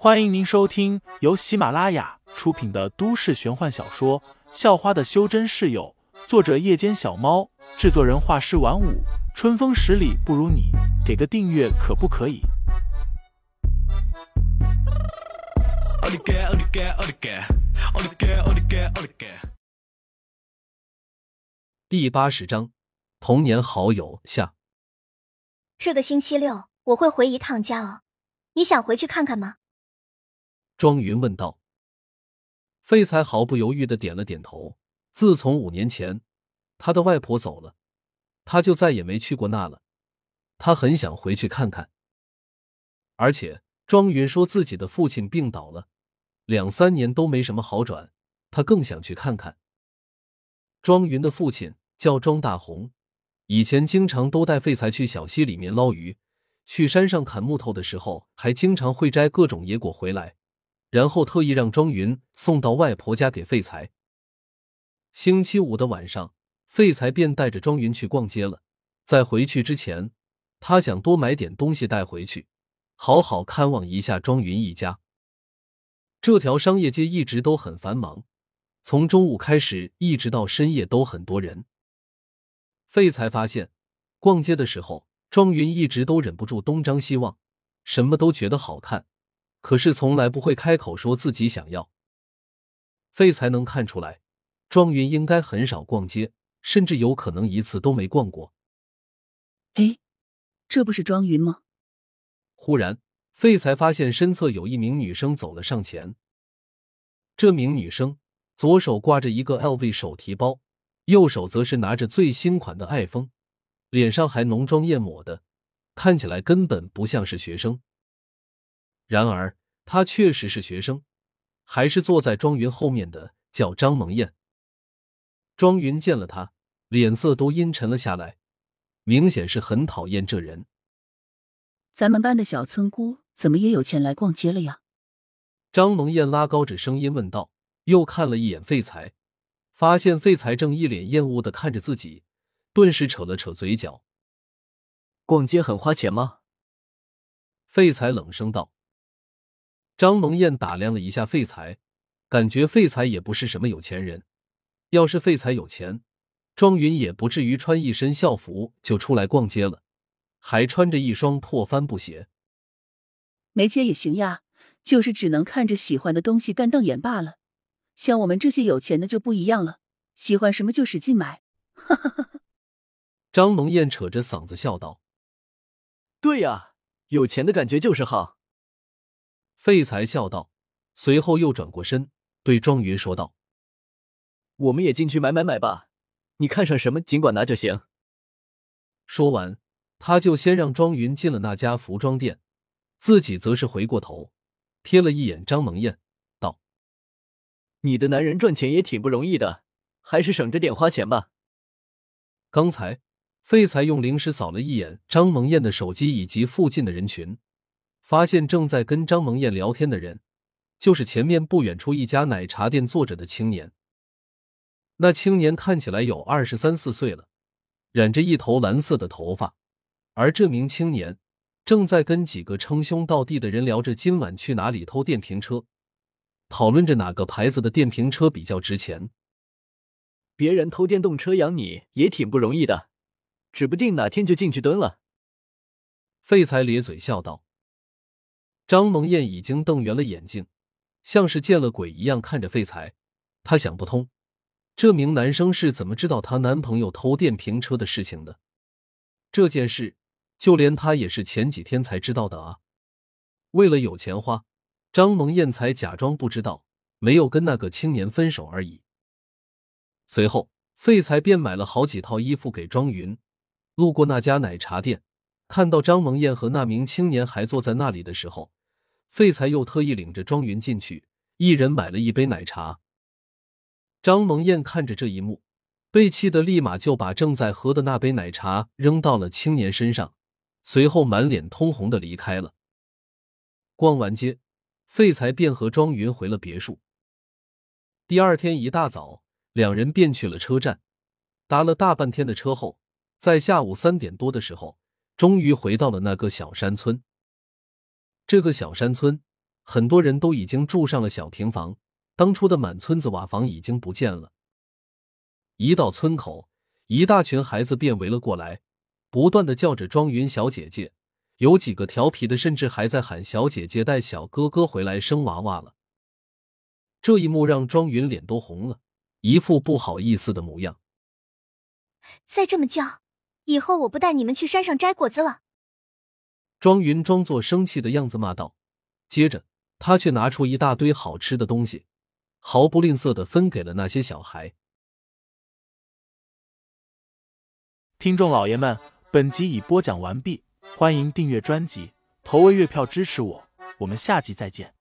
欢迎您收听由喜马拉雅出品的都市玄幻小说《校花的修真室友》，作者：夜间小猫，制作人：画师晚舞，春风十里不如你，给个订阅可不可以？第八十章，童年好友下。这个星期六我会回一趟家哦，你想回去看看吗？庄云问道。废材毫不犹豫的点了点头。自从五年前他的外婆走了，他就再也没去过那了。他很想回去看看。而且庄云说自己的父亲病倒了，两三年都没什么好转，他更想去看看。庄云的父亲叫庄大红，以前经常都带废材去小溪里面捞鱼，去山上砍木头的时候，还经常会摘各种野果回来。然后特意让庄云送到外婆家给废材。星期五的晚上，废材便带着庄云去逛街了。在回去之前，他想多买点东西带回去，好好看望一下庄云一家。这条商业街一直都很繁忙，从中午开始一直到深夜都很多人。废材发现，逛街的时候，庄云一直都忍不住东张西望，什么都觉得好看。可是从来不会开口说自己想要。废才能看出来，庄云应该很少逛街，甚至有可能一次都没逛过。哎，这不是庄云吗？忽然，废才发现身侧有一名女生走了上前。这名女生左手挂着一个 LV 手提包，右手则是拿着最新款的 iPhone，脸上还浓妆艳抹的，看起来根本不像是学生。然而，他确实是学生，还是坐在庄云后面的，叫张萌燕。庄云见了他，脸色都阴沉了下来，明显是很讨厌这人。咱们班的小村姑怎么也有钱来逛街了呀？张萌燕拉高着声音问道，又看了一眼废材，发现废材正一脸厌恶的看着自己，顿时扯了扯嘴角。逛街很花钱吗？废材冷声道。张龙燕打量了一下废材，感觉废材也不是什么有钱人。要是废材有钱，庄云也不至于穿一身校服就出来逛街了，还穿着一双破帆布鞋。没钱也行呀，就是只能看着喜欢的东西干瞪眼罢了。像我们这些有钱的就不一样了，喜欢什么就使劲买。哈哈哈！张龙燕扯着嗓子笑道：“对呀，有钱的感觉就是好。”废材笑道，随后又转过身对庄云说道：“我们也进去买买买吧，你看上什么尽管拿就行。”说完，他就先让庄云进了那家服装店，自己则是回过头瞥了一眼张萌燕，道：“你的男人赚钱也挺不容易的，还是省着点花钱吧。”刚才废材用灵石扫了一眼张萌燕的手机以及附近的人群。发现正在跟张萌燕聊天的人，就是前面不远处一家奶茶店坐着的青年。那青年看起来有二十三四岁了，染着一头蓝色的头发，而这名青年正在跟几个称兄道弟的人聊着今晚去哪里偷电瓶车，讨论着哪个牌子的电瓶车比较值钱。别人偷电动车养你也挺不容易的，指不定哪天就进去蹲了。废材咧嘴笑道。张萌燕已经瞪圆了眼睛，像是见了鬼一样看着废材。她想不通，这名男生是怎么知道她男朋友偷电瓶车的事情的？这件事，就连她也是前几天才知道的啊！为了有钱花，张萌燕才假装不知道，没有跟那个青年分手而已。随后，废材便买了好几套衣服给庄云。路过那家奶茶店，看到张萌燕和那名青年还坐在那里的时候。废材又特意领着庄云进去，一人买了一杯奶茶。张萌艳看着这一幕，被气得立马就把正在喝的那杯奶茶扔到了青年身上，随后满脸通红的离开了。逛完街，废材便和庄云回了别墅。第二天一大早，两人便去了车站，搭了大半天的车后，在下午三点多的时候，终于回到了那个小山村。这个小山村很多人都已经住上了小平房，当初的满村子瓦房已经不见了。一到村口，一大群孩子便围了过来，不断的叫着庄云小姐姐，有几个调皮的甚至还在喊小姐姐带小哥哥回来生娃娃了。这一幕让庄云脸都红了，一副不好意思的模样。再这么叫，以后我不带你们去山上摘果子了。庄云装作生气的样子骂道，接着他却拿出一大堆好吃的东西，毫不吝啬的分给了那些小孩。听众老爷们，本集已播讲完毕，欢迎订阅专辑，投喂月票支持我，我们下集再见。